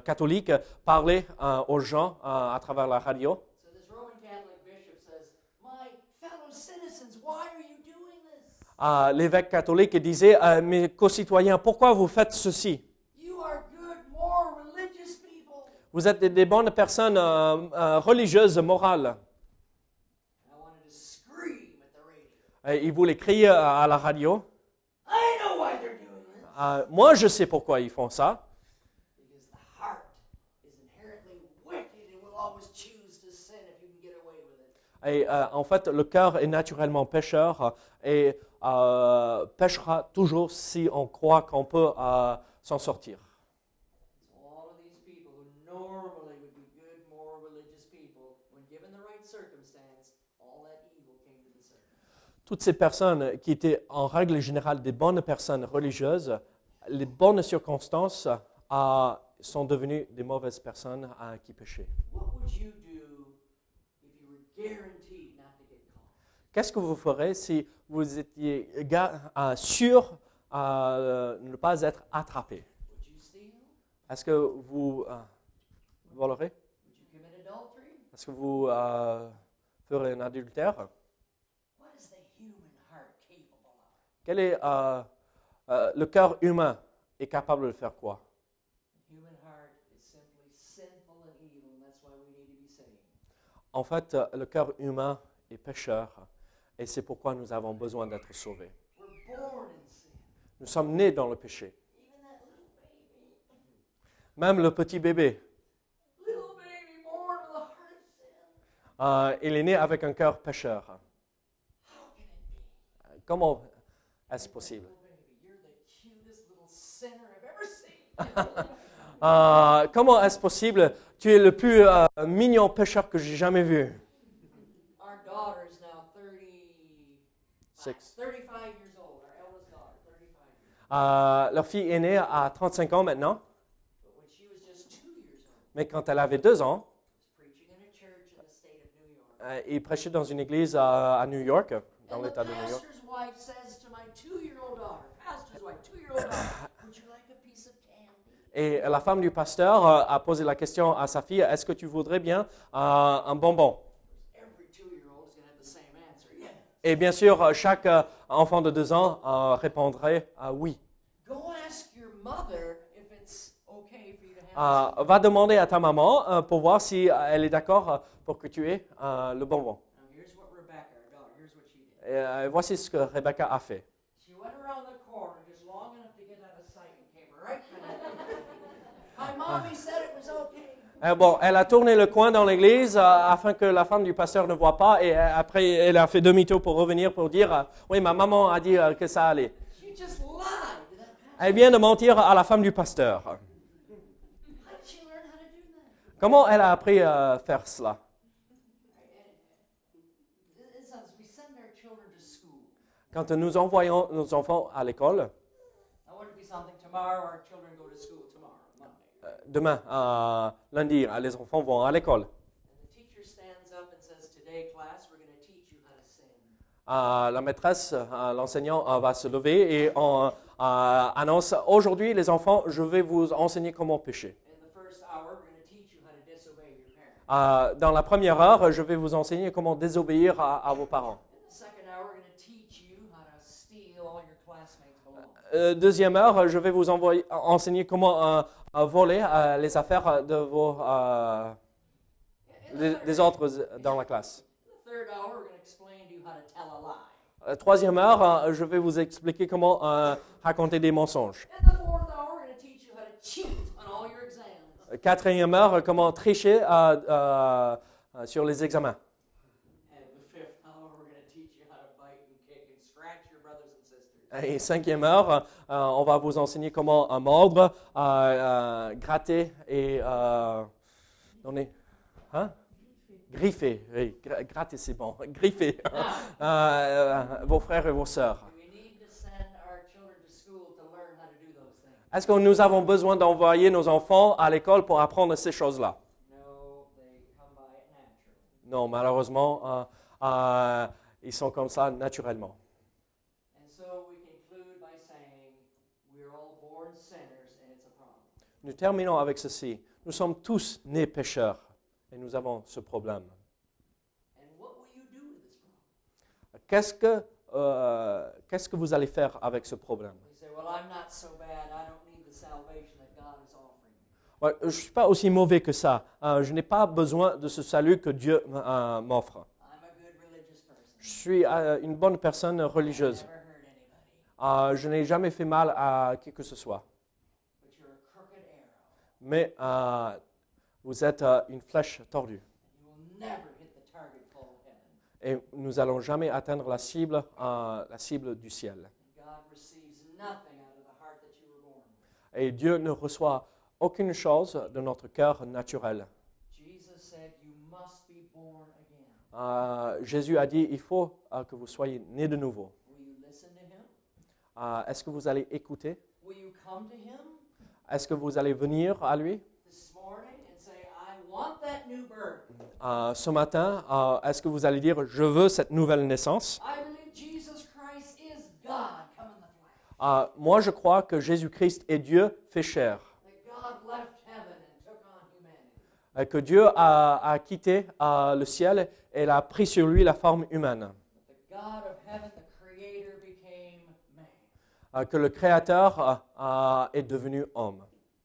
catholique parler aux gens à travers la radio. So this Roman Catholic bishop says, My fellow citizens, why are you doing this? L'évêque catholique disait, euh, mes concitoyens, pourquoi vous faites ceci? You are good, moral, religious people. Vous êtes des, bonnes personnes religieuses, morales. And I wanted to scream at the radio. Et il voulait crier à, à la radio. I know why they're doing this. Euh, moi, je sais pourquoi ils font ça. Because the heart is inherently wicked and will always choose to sin if you can get away with it. Et euh, en fait, le cœur est naturellement pécheur euh, et euh, péchera toujours si on croit qu'on peut euh, s'en sortir. So all of these people who normally would be good, moral, religious people, when given the right circumstance, all that evil came to the surface. Toutes ces personnes qui étaient en règle générale des bonnes personnes religieuses, les bonnes circonstances euh, sont devenues des mauvaises personnes euh, qui péchaient. Qu'est-ce que vous ferez si vous étiez euh, sûr euh, de ne pas être attrapé? Est-ce que vous volerez? Est-ce que vous ferez un adultère What is the human heart capable of? Quel est euh, euh, le cœur humain est capable de faire quoi? En fait, euh, le cœur humain est pécheur et c'est pourquoi nous avons besoin d'être sauvés. Nous sommes nés dans le péché. Même le petit bébé, euh, il est né avec un cœur pécheur. Comment possible I've ever seen. Euh, (laughs) Comment est-ce possible? Tu es le plus euh, mignon pécheur que j'ai jamais vu. Our daughter's now 30, Six. 35 years old. Our eldest daughter, 35 years. Euh, leur fille est née à 35 ans maintenant, But when she was just two years old, mais quand elle avait deux ans, a York. euh, il prêchait dans une église à, à New York, dans l'État de New York. Et la femme du pasteur euh, a posé la question à sa fille, est-ce que tu voudrais bien euh, un bonbon? Et bien sûr, euh, chaque enfant de deux ans répondrait euh, oui. Va demander à ta maman pour voir si elle est d'accord pour que tu aies le bonbon. Now here's what Rebecca, our daughter, here's what she did. Et, euh, voici ce que Rebecca a fait. She went around the corner just long enough to get out of sight and came right back. (laughs) My mommy said it was okay. Bon, elle a tourné le coin dans l'église euh, afin que la femme du pasteur ne voit pas et euh, après elle a fait demi-tour pour revenir pour dire euh, oui, ma maman a dit euh, que ça allait. Elle vient de mentir à la femme du pasteur. How did she learn how to do that? Comment elle a appris à faire cela? Quand nous envoyons nos enfants à l'école, I want it to be something tomorrow. Our children go to school tomorrow, Monday. euh, demain, lundi, euh, les enfants vont à l'école. And the teacher stands up and says, Today, class, we're going to teach you how to sing. Euh, la maîtresse, euh, l'enseignant va se lever et on annonce aujourd'hui, les enfants, je vais vous enseigner comment pêcher. In the first hour, we're going to teach you how to disobey your parents. Euh, dans la première heure, je vais vous enseigner comment désobéir à, à vos parents. In the second hour, we're going to teach you Euh, deuxième heure, je vais vous envoyer, enseigner comment euh, voler euh, les affaires de vos des, des autres dans la classe. Troisième heure, je vais vous expliquer comment raconter des mensonges. Quatrième heure, comment tricher sur les examens. And the fifth hour, we're going to teach you how to bite and kick and scratch your brothers and sisters. Et cinquième heure, euh, on va vous enseigner comment euh, mordre, euh, gratter et donner. Hein? Griffer, oui, gra- gratter c'est bon. (laughs) Griffer (laughs) vos frères et vos sœurs. Est-ce que nous avons besoin d'envoyer nos enfants à l'école pour apprendre ces choses-là? Non, malheureusement, euh, euh, ils sont comme ça naturellement. And so we conclude by saying we're all born sinners and it's a problem. Nous terminons avec ceci. Nous sommes tous nés pécheurs et nous avons ce problème. Qu'est-ce que, euh, qu'est-ce que vous allez faire avec ce problème? You say, well, I'm not so bad. I don't need the salvation that God is offering. me." Ouais, Je ne suis pas aussi mauvais que ça. Euh, je n'ai pas besoin de ce salut que Dieu euh, m'offre. I'm a good religious person. Je suis euh, une bonne personne religieuse. je n'ai jamais fait mal à qui que ce soit. But you're a crooked arrow. Mais euh, vous êtes euh, une flèche tordue. Et nous n'allons jamais atteindre la cible, euh, la cible du ciel. Et Dieu ne reçoit aucune chose de notre cœur naturel. Jésus a dit, il faut que vous soyez nés de nouveau. Est-ce que vous allez écouter? Est-ce que vous allez venir à lui? Euh, ce matin euh, Est-ce que vous allez dire, je veux cette nouvelle naissance. Euh, Moi, je crois que Jésus-Christ est Dieu fait chair. Que Dieu a, a quitté le ciel et il a pris sur lui la forme humaine. That the God of heaven, the Creator, became man. Euh, que le Créateur euh, euh, est devenu homme.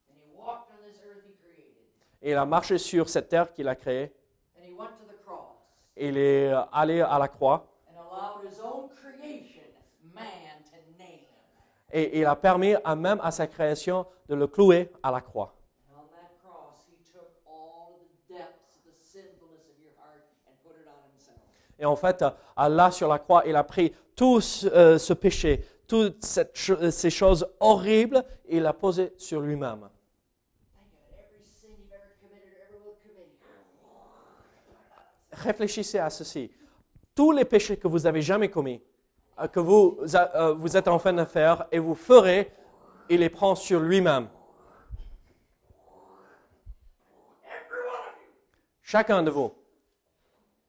And he walked on this earth he created. Et il a marché sur cette terre qu'il a créée. And he went to the cross Et il est euh, allé à la croix. and allowed his own creation, man, to nail him. Et il a permis à même à sa création de le clouer à la croix. And on that cross, he took all of the depths of the sinfulness of your heart and put it on himself. Et en fait, euh, là sur la croix, il a pris tout ce, euh, ce péché, toutes euh, ces choses horribles, et l'a posé sur lui-même. Réfléchissez à ceci. Tous les péchés que vous avez jamais commis, euh, que vous, euh, vous êtes en train de faire et vous ferez, il les prend sur lui-même. Chacun de vous.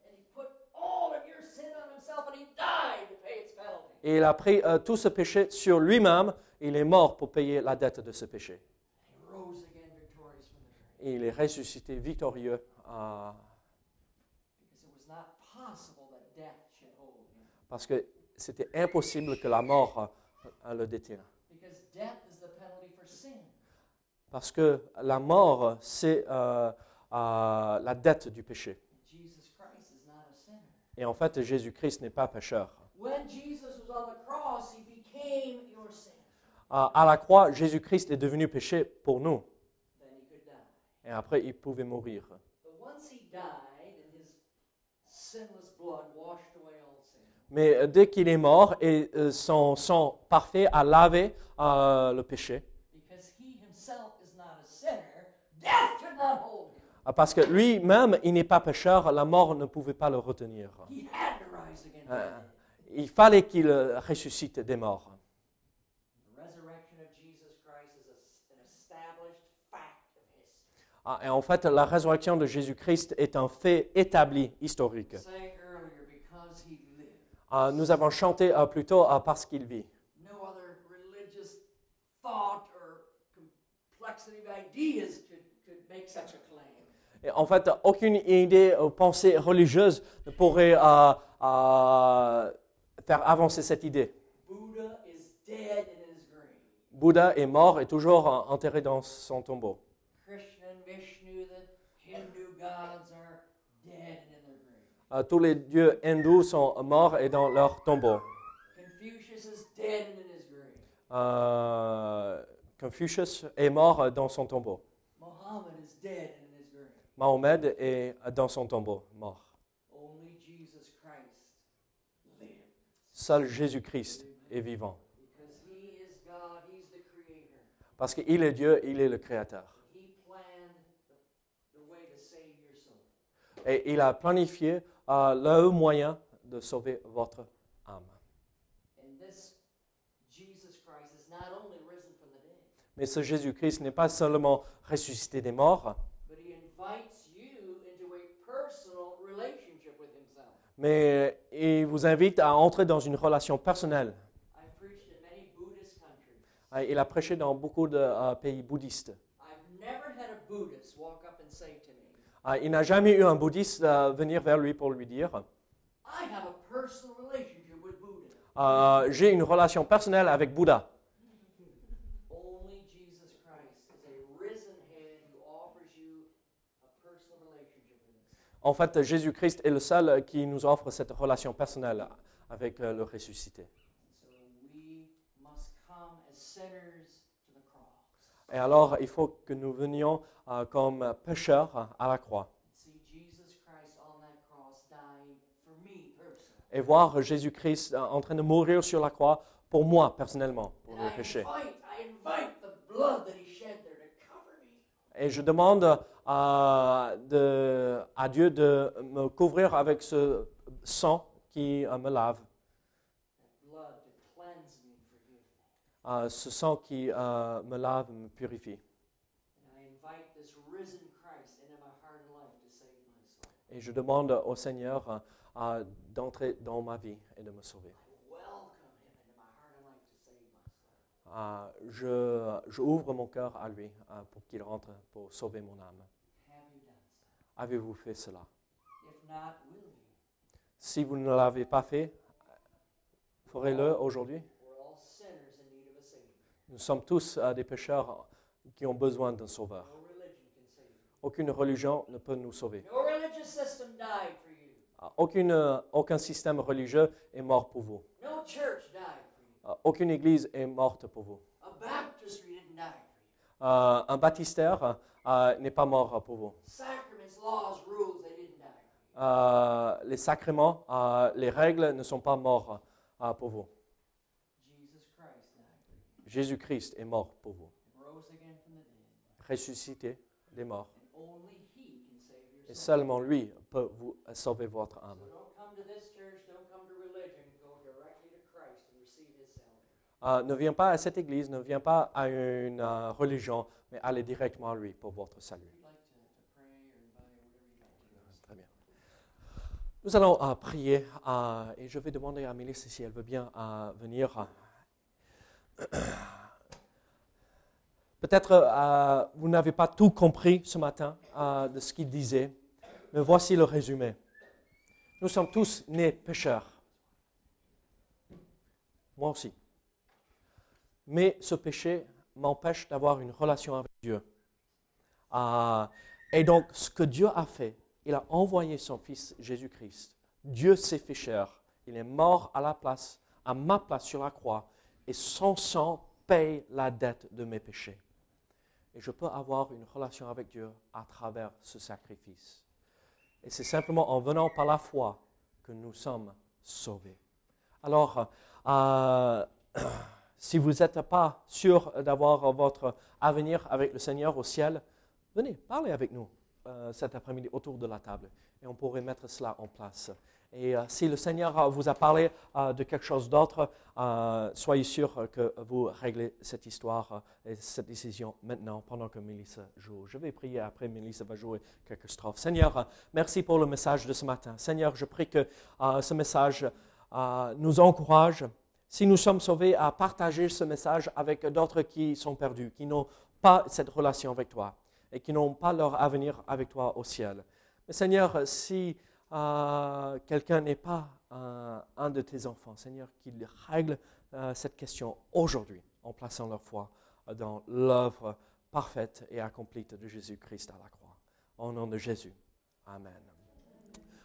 And he put all of your sin on himself and he died to pay its penalty. Et il a pris euh, tout ce péché sur lui-même. Il est mort pour payer la dette de ce péché. Et il est ressuscité victorieux. euh, parce que c'était impossible que la mort euh, le détienne. Parce que la mort, c'est euh, euh, la dette du péché. Et en fait, Jésus-Christ n'est pas pécheur. When Jesus à la croix, Jésus-Christ est devenu péché pour nous. Et après, il pouvait mourir. Mais euh, dès qu'il est mort et euh, son sang parfait a lavé euh, le péché, because he himself is not a sinner, death could not hold him. parce que lui-même, il n'est pas pécheur, la mort ne pouvait pas le retenir. Euh, il fallait qu'il ressuscite des morts. Ah, Et en fait, la résurrection de Jésus-Christ est un fait établi, historique. Ah, Nous avons chanté euh, plutôt euh, parce qu'il vit. Et en fait, aucune idée ou pensée religieuse ne pourrait euh, euh, faire avancer cette idée. Bouddha est mort et toujours euh, enterré dans son tombeau. Euh, tous les dieux hindous sont morts et dans leur tombeau. Confucius is dead and in his grave. Euh, Confucius est mort dans son tombeau. Mahomet est dans son tombeau, mort. Only Jesus Christ lives. Seul Jésus-Christ est vivant. Parce qu'il est Dieu, il est le Créateur. Et il a planifié euh, le moyen de sauver votre âme. Mais ce Jésus-Christ n'est pas seulement ressuscité des morts, but he invites you into a personal relationship with himself. Mais il vous invite à entrer dans une relation personnelle. Euh, Il a prêché dans beaucoup de euh, pays bouddhistes. I've never had a Buddhist walk up and say to me, Euh, Il n'a jamais eu un bouddhiste euh, venir vers lui pour lui dire I have a personal relationship with Buddha. euh, J'ai une relation personnelle avec Bouddha. Only Jesus Christ is a risen head who offers you a personal relationship with himself. En fait, Jésus-Christ est le seul qui nous offre cette relation personnelle avec euh, le ressuscité. Et alors, il faut que nous venions euh, comme pécheurs à la croix et voir Jésus-Christ euh, en train de mourir sur la croix pour moi personnellement, pour le péché. Et je demande à Dieu de me couvrir avec ce sang qui euh, me lave, euh, ce sang qui euh, me lave, me purifie. Et je demande au Seigneur d'entrer dans ma vie et de me sauver. Je, ouvre mon cœur à lui pour qu'il rentre, pour sauver mon âme. Have you done so? Avez-vous fait cela? Si vous ne l'avez pas fait, ferez-le aujourd'hui. Nous sommes tous euh, des pécheurs qui ont besoin d'un sauveur. No religion can save you. Aucune religion ne peut nous sauver. No religious system died for you. Euh, Aucune, aucun système religieux est mort pour vous. No church died for you. Euh, Aucune église est morte pour vous. Euh, un baptistère euh, n'est pas mort pour vous. Euh, les sacrements, euh, les règles ne sont pas morts euh, pour vous. Jésus-Christ est mort pour vous. Ressuscité des morts. Et seulement lui peut vous sauver votre âme. Ne viens pas à cette église, ne viens pas à une religion, mais allez directement à lui pour votre salut. If you'd like to, to pray or invite, whatever you'd like to do. Très bien. Nous allons euh, prier euh, et je vais demander à Mélisse si elle veut bien euh, venir. (coughs) Peut-être vous n'avez pas tout compris ce matin de ce qu'il disait, mais voici le résumé. Nous sommes tous nés pécheurs. Moi aussi. Mais ce péché m'empêche d'avoir une relation avec Dieu. Et donc, ce que Dieu a fait, il a envoyé son Fils Jésus-Christ. Dieu s'est fait chair. Il est mort à la place, à ma place sur la croix. Et son sang paye la dette de mes péchés. Et je peux avoir une relation avec Dieu à travers ce sacrifice. Et c'est simplement en venant par la foi que nous sommes sauvés. Alors, euh, (clears throat) si vous n'êtes pas sûr d'avoir votre avenir avec le Seigneur au ciel, venez, parlez avec nous euh, cet après-midi autour de la table et on pourrait mettre cela en place. Et euh, si le Seigneur euh, vous a parlé de quelque chose d'autre, soyez sûr que vous réglez cette histoire et cette décision maintenant pendant que Mélissa joue. Je vais prier après, Mélissa va jouer quelques strophes. Seigneur, merci pour le message de ce matin. Seigneur, je prie que ce message nous encourage, si nous sommes sauvés, à partager ce message avec d'autres qui sont perdus, qui n'ont pas cette relation avec toi et qui n'ont pas leur avenir avec toi au ciel. Mais Seigneur, si euh, quelqu'un n'est pas euh, un de tes enfants, Seigneur, qu'il règle euh, cette question aujourd'hui. en plaçant leur foi dans l'œuvre parfaite et accomplie de Jésus-Christ à la croix. Au nom de Jésus. Amen.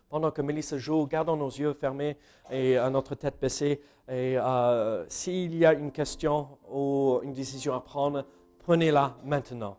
Pendant que Mélissa joue, gardons nos yeux fermés et notre tête baissée. Et s'il y a une question ou une décision à prendre, prenez-la maintenant.